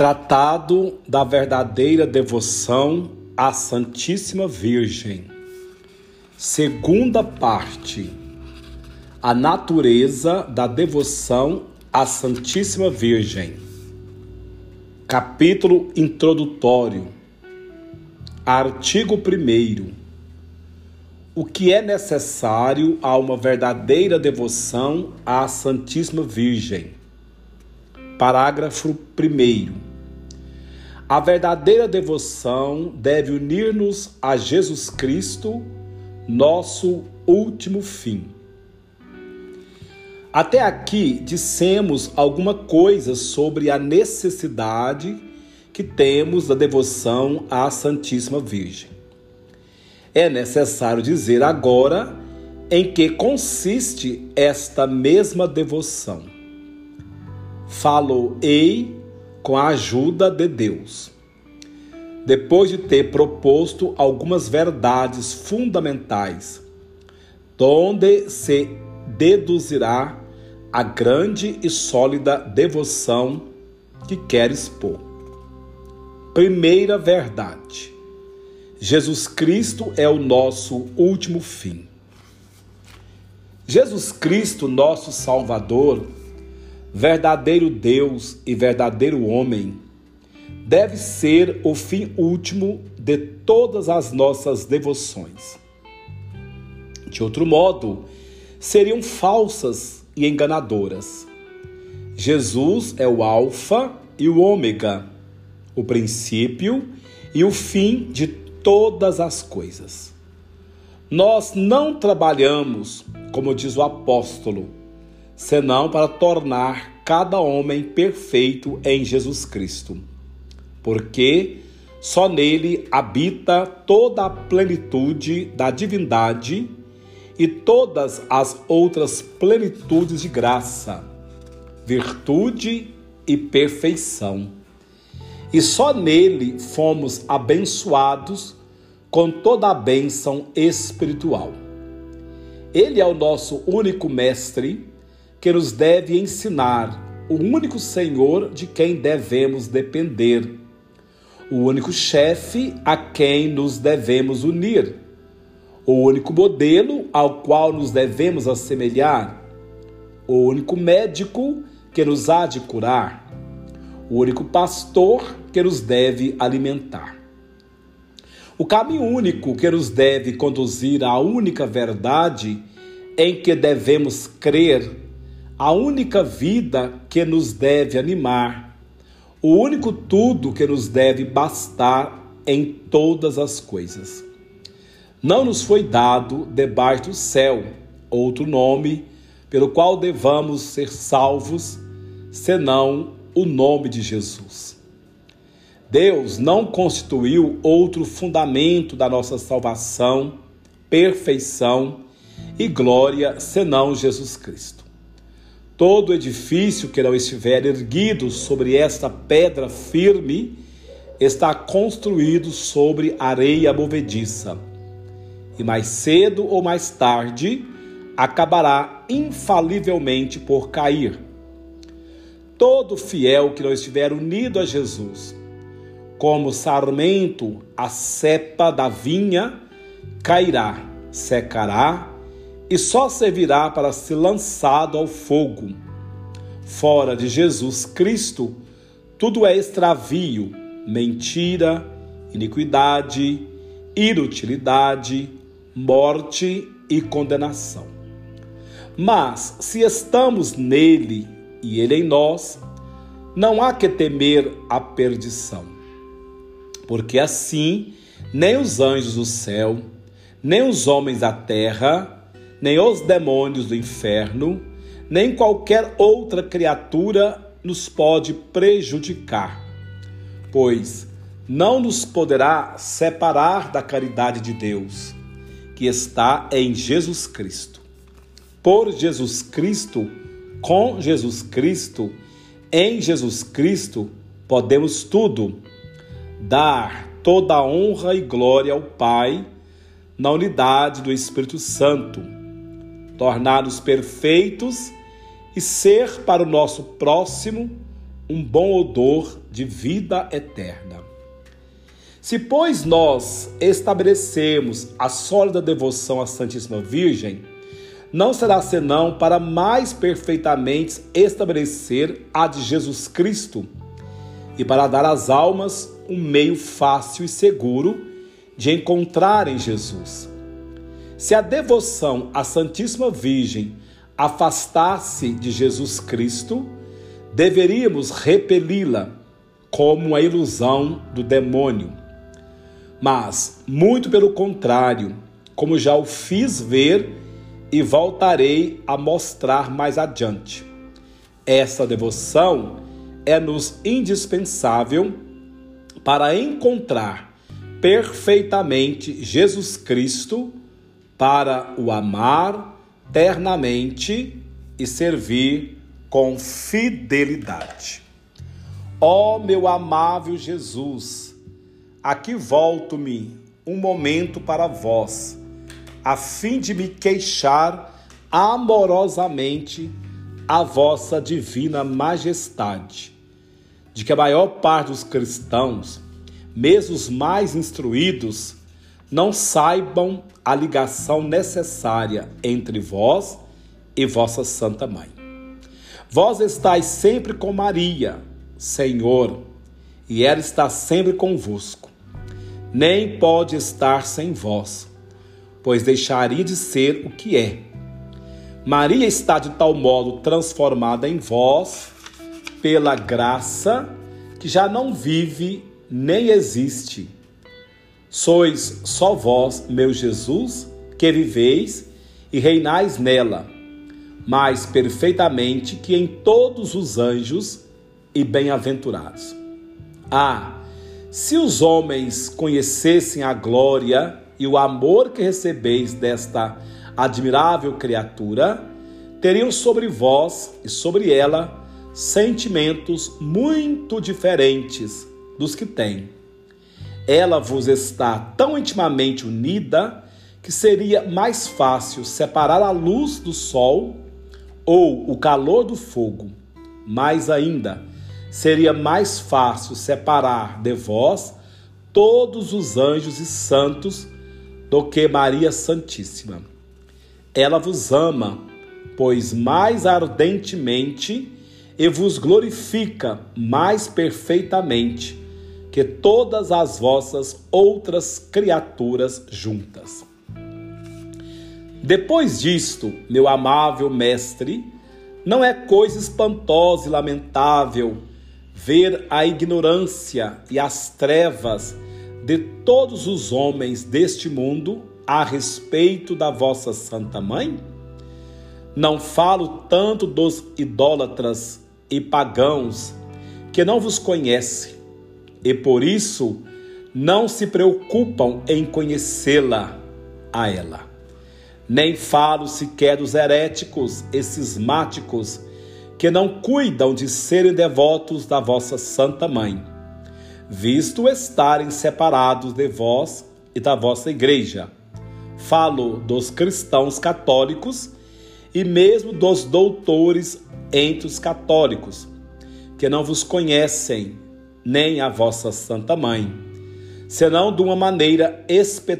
Tratado da verdadeira devoção à Santíssima Virgem. Segunda parte. A natureza da devoção à Santíssima Virgem. Capítulo introdutório. Artigo 1. O que é necessário a uma verdadeira devoção à Santíssima Virgem? Parágrafo 1. A verdadeira devoção deve unir-nos a Jesus Cristo, nosso último fim. Até aqui dissemos alguma coisa sobre a necessidade que temos da devoção à Santíssima Virgem. É necessário dizer agora em que consiste esta mesma devoção. Falou-ei com a ajuda de Deus. Depois de ter proposto algumas verdades fundamentais, donde se deduzirá a grande e sólida devoção que quer expor. Primeira verdade: Jesus Cristo é o nosso último fim. Jesus Cristo, nosso Salvador, verdadeiro Deus e verdadeiro homem, deve ser o fim último de todas as nossas devoções. De outro modo, seriam falsas e enganadoras. Jesus é o Alfa e o Ômega, o princípio e o fim de todas as coisas. Nós não trabalhamos, como diz o apóstolo, senão para tornar cada homem perfeito em Jesus Cristo. Porque só nele habita toda a plenitude da divindade e todas as outras plenitudes de graça, virtude e perfeição. E só nele fomos abençoados com toda a bênção espiritual. Ele é o nosso único mestre que nos deve ensinar o único Senhor de quem devemos depender, o único chefe a quem nos devemos unir, o único modelo ao qual nos devemos assemelhar, o único médico que nos há de curar, o único pastor que nos deve alimentar. O caminho único que nos deve conduzir à única verdade em que devemos crer a única vida que nos deve animar, o único tudo que nos deve bastar em todas as coisas. Não nos foi dado debaixo do céu outro nome pelo qual devamos ser salvos, senão o nome de Jesus. Deus não constituiu outro fundamento da nossa salvação, perfeição e glória senão Jesus Cristo. Todo edifício que não estiver erguido sobre esta pedra firme está construído sobre areia movediça. E mais cedo ou mais tarde acabará infalivelmente por cair. Todo fiel que não estiver unido a Jesus, como sarmento a cepa da vinha, cairá, secará e só servirá para ser lançado ao fogo. Fora de Jesus Cristo, tudo é extravio, mentira, iniquidade, inutilidade, morte e condenação. Mas se estamos nele e ele em nós, não há que temer a perdição. Porque assim, nem os anjos do céu, nem os homens da terra, nem os demônios do inferno, nem qualquer outra criatura nos pode prejudicar, pois não nos poderá separar da caridade de Deus, que está em Jesus Cristo. Por Jesus Cristo, com Jesus Cristo, em Jesus Cristo, podemos tudo dar toda a honra e glória ao Pai na unidade do Espírito Santo tornar-nos perfeitos e ser para o nosso próximo um bom odor de vida eterna. Se, pois, nós estabelecemos a sólida devoção à Santíssima Virgem, não será senão para mais perfeitamente estabelecer a de Jesus Cristo e para dar às almas um meio fácil e seguro de encontrarem Jesus. Se a devoção à Santíssima Virgem afastasse de Jesus Cristo, deveríamos repeli-la como uma ilusão do demônio. Mas, muito pelo contrário, como já o fiz ver e voltarei a mostrar mais adiante. Essa devoção é-nos indispensável para encontrar perfeitamente Jesus Cristo, para o amar ternamente e servir com fidelidade. Ó oh, meu amável Jesus, aqui volto-me um momento para vós a fim de me queixar amorosamente a vossa divina majestade, de que a maior parte dos cristãos, mesmo os mais instruídos, não saibam a ligação necessária entre vós e vossa Santa Mãe. Vós estáis sempre com Maria, Senhor, e ela está sempre convosco. Nem pode estar sem vós pois deixaria de ser o que é. Maria está de tal modo transformada em vós pela graça que já não vive nem existe. Sois só vós, meu Jesus, que viveis e reinais nela, mais perfeitamente que em todos os anjos e bem-aventurados. Ah, se os homens conhecessem a glória e o amor que recebeis desta admirável criatura, teriam sobre vós e sobre ela sentimentos muito diferentes dos que tem. Ela vos está tão intimamente unida que seria mais fácil separar a luz do sol ou o calor do fogo. Mais ainda, seria mais fácil separar de vós todos os anjos e santos do que Maria Santíssima. Ela vos ama, pois mais ardentemente e vos glorifica mais perfeitamente que todas as vossas outras criaturas juntas. Depois disto, meu amável mestre, não é coisa espantosa e lamentável ver a ignorância e as trevas de todos os homens deste mundo a respeito da vossa Santa Mãe? Não falo tanto dos idólatras e pagãos que não vos conhecem e por isso não se preocupam em conhecê-la a ela. Nem falo sequer dos heréticos e cismáticos que não cuidam de serem devotos da vossa Santa Mãe visto estarem separados de vós e da vossa igreja. Falo dos cristãos católicos e mesmo dos doutores entre os católicos, que não vos conhecem, nem a vossa Santa Mãe, senão de uma maneira espe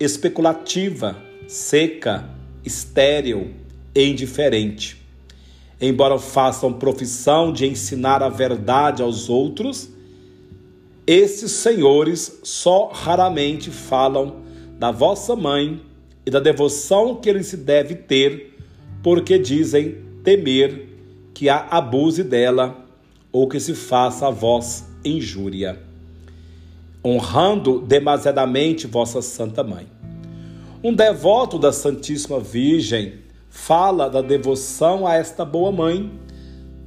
especulativa, seca, estéril e indiferente. Embora façam profissão de ensinar a verdade aos outros, esses senhores só raramente falam da vossa mãe e da devoção que ele se deve ter, porque dizem temer que a abuse dela ou que se faça a vós injúria, honrando demasiadamente vossa Santa Mãe. Um devoto da Santíssima Virgem fala da devoção a esta boa mãe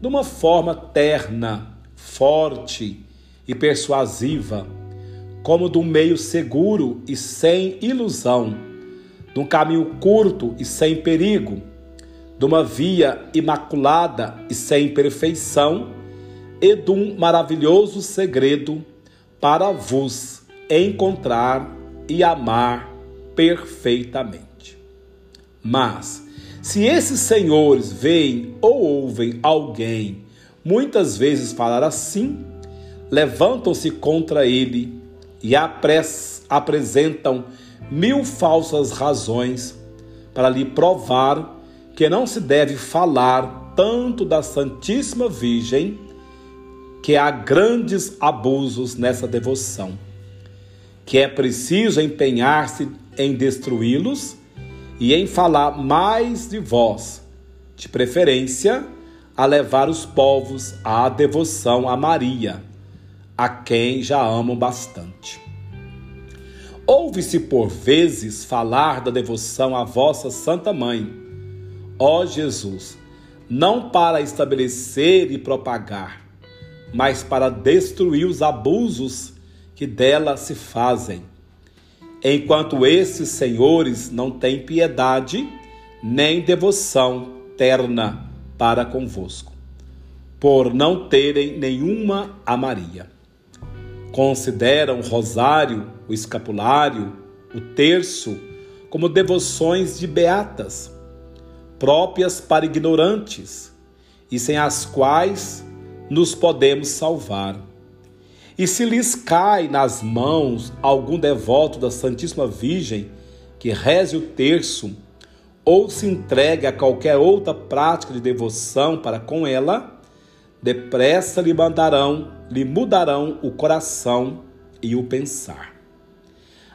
de uma forma terna, forte e persuasiva, como de um meio seguro e sem ilusão, de um caminho curto e sem perigo, de uma via imaculada e sem perfeição, e de um maravilhoso segredo para vos encontrar e amar perfeitamente. Mas, se esses senhores veem ou ouvem alguém muitas vezes falar assim, levantam-se contra ele e apresentam mil falsas razões para lhe provar que não se deve falar tanto da Santíssima Virgem, que há grandes abusos nessa devoção, que é preciso empenhar-se em destruí-los e em falar mais de vós, de preferência a levar os povos à devoção a Maria, a quem já amam bastante. Ouve-se por vezes falar da devoção à vossa Santa Mãe, ó Jesus, não para estabelecer e propagar, mas para destruir os abusos que dela se fazem. Enquanto esses senhores não têm piedade nem devoção terna para convosco, por não terem nenhuma a Maria consideram o rosário, o escapulário, o terço como devoções de beatas, próprias para ignorantes e sem as quais nos podemos salvar. E se lhes cai nas mãos algum devoto da Santíssima Virgem que reze o terço ou se entregue a qualquer outra prática de devoção para com ela, depressa lhe mandarão, lhe mudarão o coração e o pensar.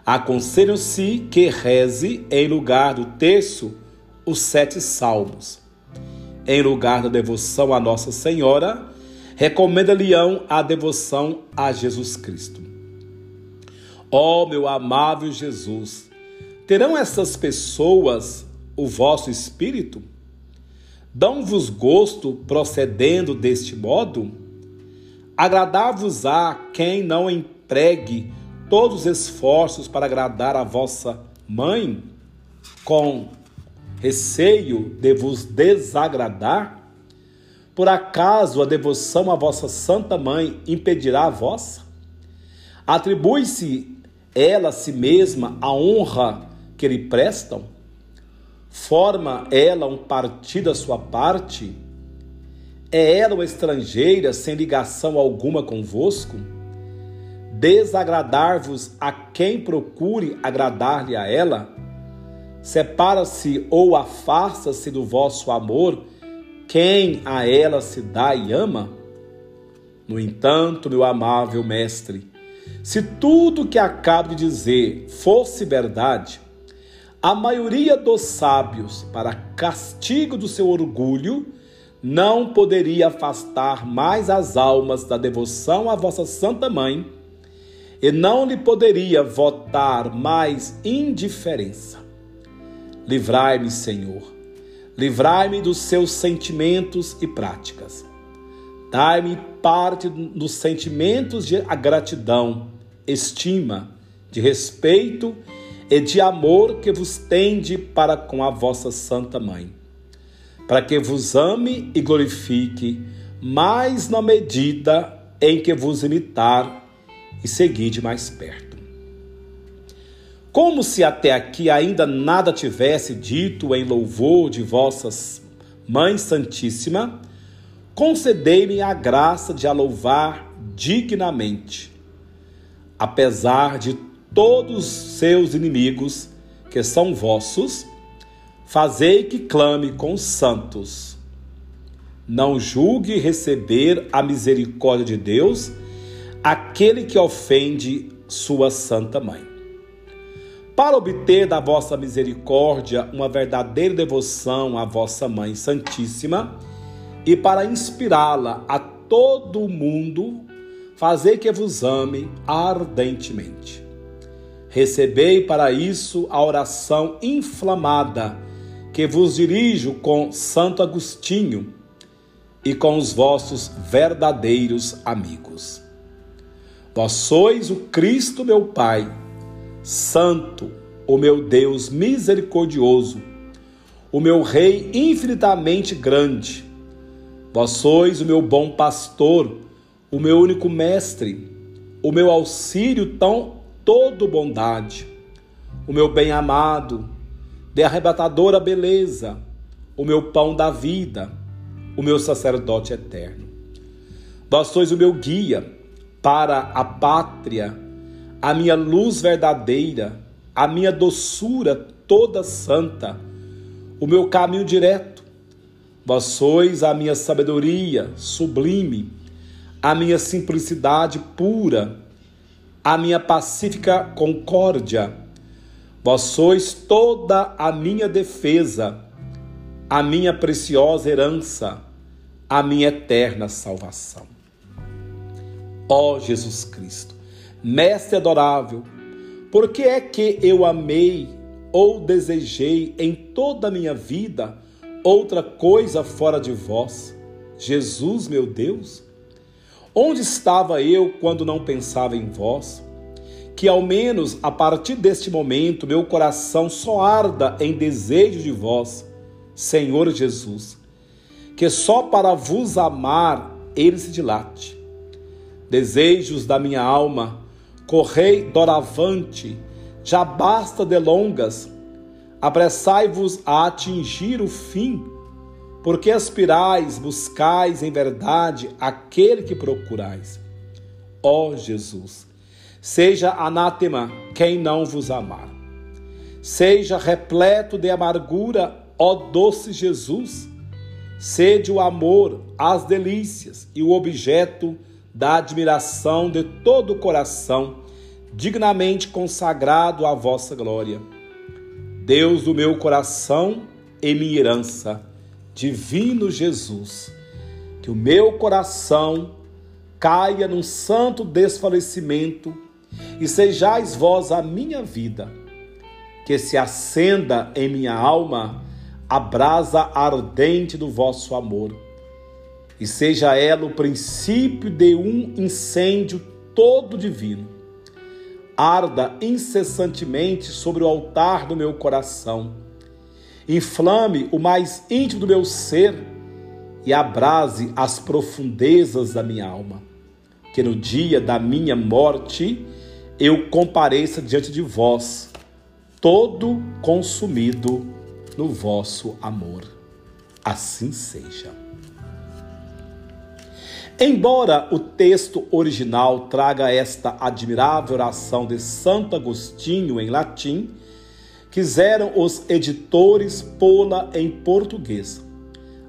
Aconselham-se que reze em lugar do terço os sete salmos. Em lugar da devoção a Nossa Senhora, recomenda-lhe-ão a devoção a Jesus Cristo. Ó oh, meu amável Jesus, terão essas pessoas o vosso espírito? Dão-vos gosto procedendo deste modo? Agradar-vos-á quem não empregue todos os esforços para agradar a vossa mãe, com receio de vos desagradar? Por acaso a devoção à vossa Santa Mãe impedirá a vossa? Atribui-se ela a si mesma a honra que lhe prestam? Forma ela um partido à sua parte? É ela uma estrangeira sem ligação alguma convosco? Desagradar-vos a quem procure agradar-lhe a ela? Separa-se ou afasta-se do vosso amor quem a ela se dá e ama? No entanto, meu amável mestre, se tudo que acabo de dizer fosse verdade, a maioria dos sábios, para castigo do seu orgulho, não poderia afastar mais as almas da devoção à vossa Santa Mãe, e não lhe poderia votar mais indiferença. Livrai-me, Senhor, livrai-me dos seus sentimentos e práticas. Dai-me parte dos sentimentos de gratidão, estima, de respeito e de amor que vos tende para com a vossa Santa Mãe, para que vos ame e glorifique mais na medida em que vos imitar e seguir de mais perto. Como se até aqui ainda nada tivesse dito em louvor de vossas Mãe Santíssima, concedei-me a graça de a louvar dignamente, apesar de todos seus inimigos, que são vossos, fazei que clame com os santos. Não julgue receber a misericórdia de Deus aquele que ofende sua santa mãe. Para obter da vossa misericórdia uma verdadeira devoção à vossa mãe santíssima e para inspirá-la a todo o mundo, fazei que vos ame ardentemente. Recebei para isso a oração inflamada que vos dirijo com Santo Agostinho e com os vossos verdadeiros amigos. Vós sois o Cristo, meu Pai, Santo, o meu Deus misericordioso, o meu Rei infinitamente grande. Vós sois o meu bom pastor, o meu único mestre, o meu auxílio tão todo bondade, o meu bem amado, de arrebatadora beleza, o meu pão da vida, o meu sacerdote eterno. Vós sois o meu guia para a pátria, a minha luz verdadeira, a minha doçura toda santa, o meu caminho direto. Vós sois a minha sabedoria sublime, a minha simplicidade pura, a minha pacífica concórdia. Vós sois toda a minha defesa, a minha preciosa herança, a minha eterna salvação. Ó Jesus Cristo, Mestre adorável, por que é que eu amei ou desejei em toda a minha vida outra coisa fora de vós? Jesus, meu Deus? Onde estava eu quando não pensava em vós? Que ao menos a partir deste momento meu coração só arda em desejo de vós, Senhor Jesus, que só para vos amar ele se dilate. Desejos da minha alma, correi doravante, já basta delongas, apressai-vos a atingir o fim, porque aspirais, buscais em verdade aquele que procurais. Ó Jesus, seja anátema quem não vos amar. Seja repleto de amargura, ó doce Jesus. Sede o amor, as delícias e o objeto da admiração de todo o coração dignamente consagrado à vossa glória. Deus do meu coração e minha herança, divino Jesus, que o meu coração caia num santo desfalecimento e sejais vós a minha vida, que se acenda em minha alma a brasa ardente do vosso amor, e seja ela o princípio de um incêndio todo divino arda incessantemente sobre o altar do meu coração. Inflame o mais íntimo do meu ser e abrase as profundezas da minha alma. Que no dia da minha morte eu compareça diante de vós, todo consumido no vosso amor. Assim seja. Embora o texto original traga esta admirável oração de Santo Agostinho em latim, quiseram os editores pô-la em português,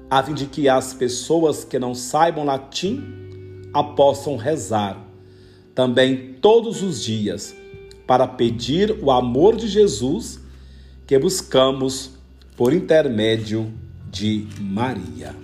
a fim de que as pessoas que não saibam latim a possam rezar também todos os dias para pedir o amor de Jesus que buscamos por intermédio de Maria.